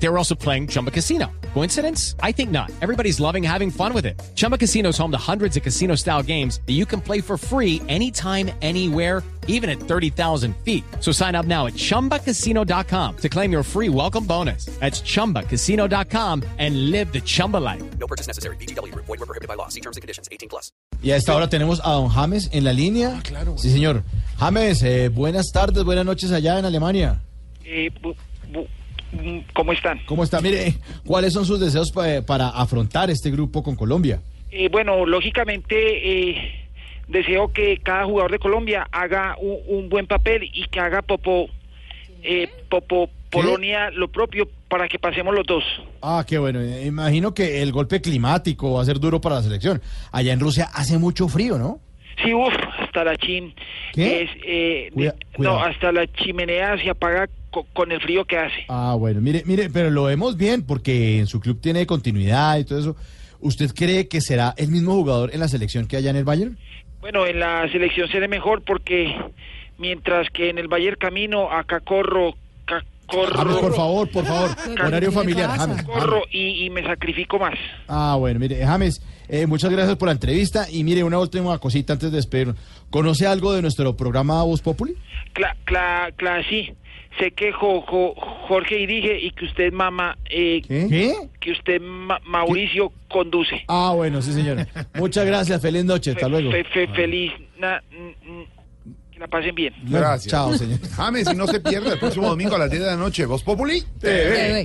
They were also playing Chumba Casino. Coincidence? I think not. Everybody's loving having fun with it. Chumba Casino is home to hundreds of casino style games that you can play for free anytime, anywhere, even at 30,000 feet. So sign up now at chumbacasino.com to claim your free welcome bonus. That's chumbacasino.com and live the Chumba life. No purchase necessary. BGW. Void were prohibited by law. See terms and conditions. 18 plus. Y a esta hora tenemos a don James en la línea. claro. Sí, señor. James, eh, buenas tardes, buenas noches allá en Alemania. Eh, bu- bu- ¿Cómo están? ¿Cómo está? Mire, ¿cuáles son sus deseos pa- para afrontar este grupo con Colombia? Eh, bueno, lógicamente eh, deseo que cada jugador de Colombia haga un, un buen papel y que haga Popo, eh, Popo Polonia lo propio para que pasemos los dos. Ah, qué bueno. Eh, Imagino que el golpe climático va a ser duro para la selección. Allá en Rusia hace mucho frío, ¿no? Sí, uff, hasta la chim... ¿Qué? es, eh, Cuida- no, hasta la chimenea se apaga co- con el frío que hace. Ah, bueno, mire, mire, pero lo vemos bien porque en su club tiene continuidad y todo eso. ¿Usted cree que será el mismo jugador en la selección que allá en el Bayern? Bueno, en la selección seré mejor porque mientras que en el Bayern camino, acá corro, corro... James, por favor, por favor. Horario familiar, James. corro y, y me sacrifico más. Ah, bueno, mire, James, eh, muchas gracias por la entrevista. Y mire, una última cosita antes de despedirnos. ¿Conoce algo de nuestro programa Voz Populi? Cla, cla, cla, sí. Sé que Jo- Jo- Jorge dirige y que usted, mamá, eh, ¿Qué? que usted, Ma- Mauricio, conduce. Ah, bueno, sí, señora. Muchas gracias, feliz noche, hasta Fe- luego. fe- fe- feliz. na- la pasen bien. Gracias. Chao, señor. James, y no se pierda el próximo domingo a las 10 de la noche. Voz Populi TV. TV.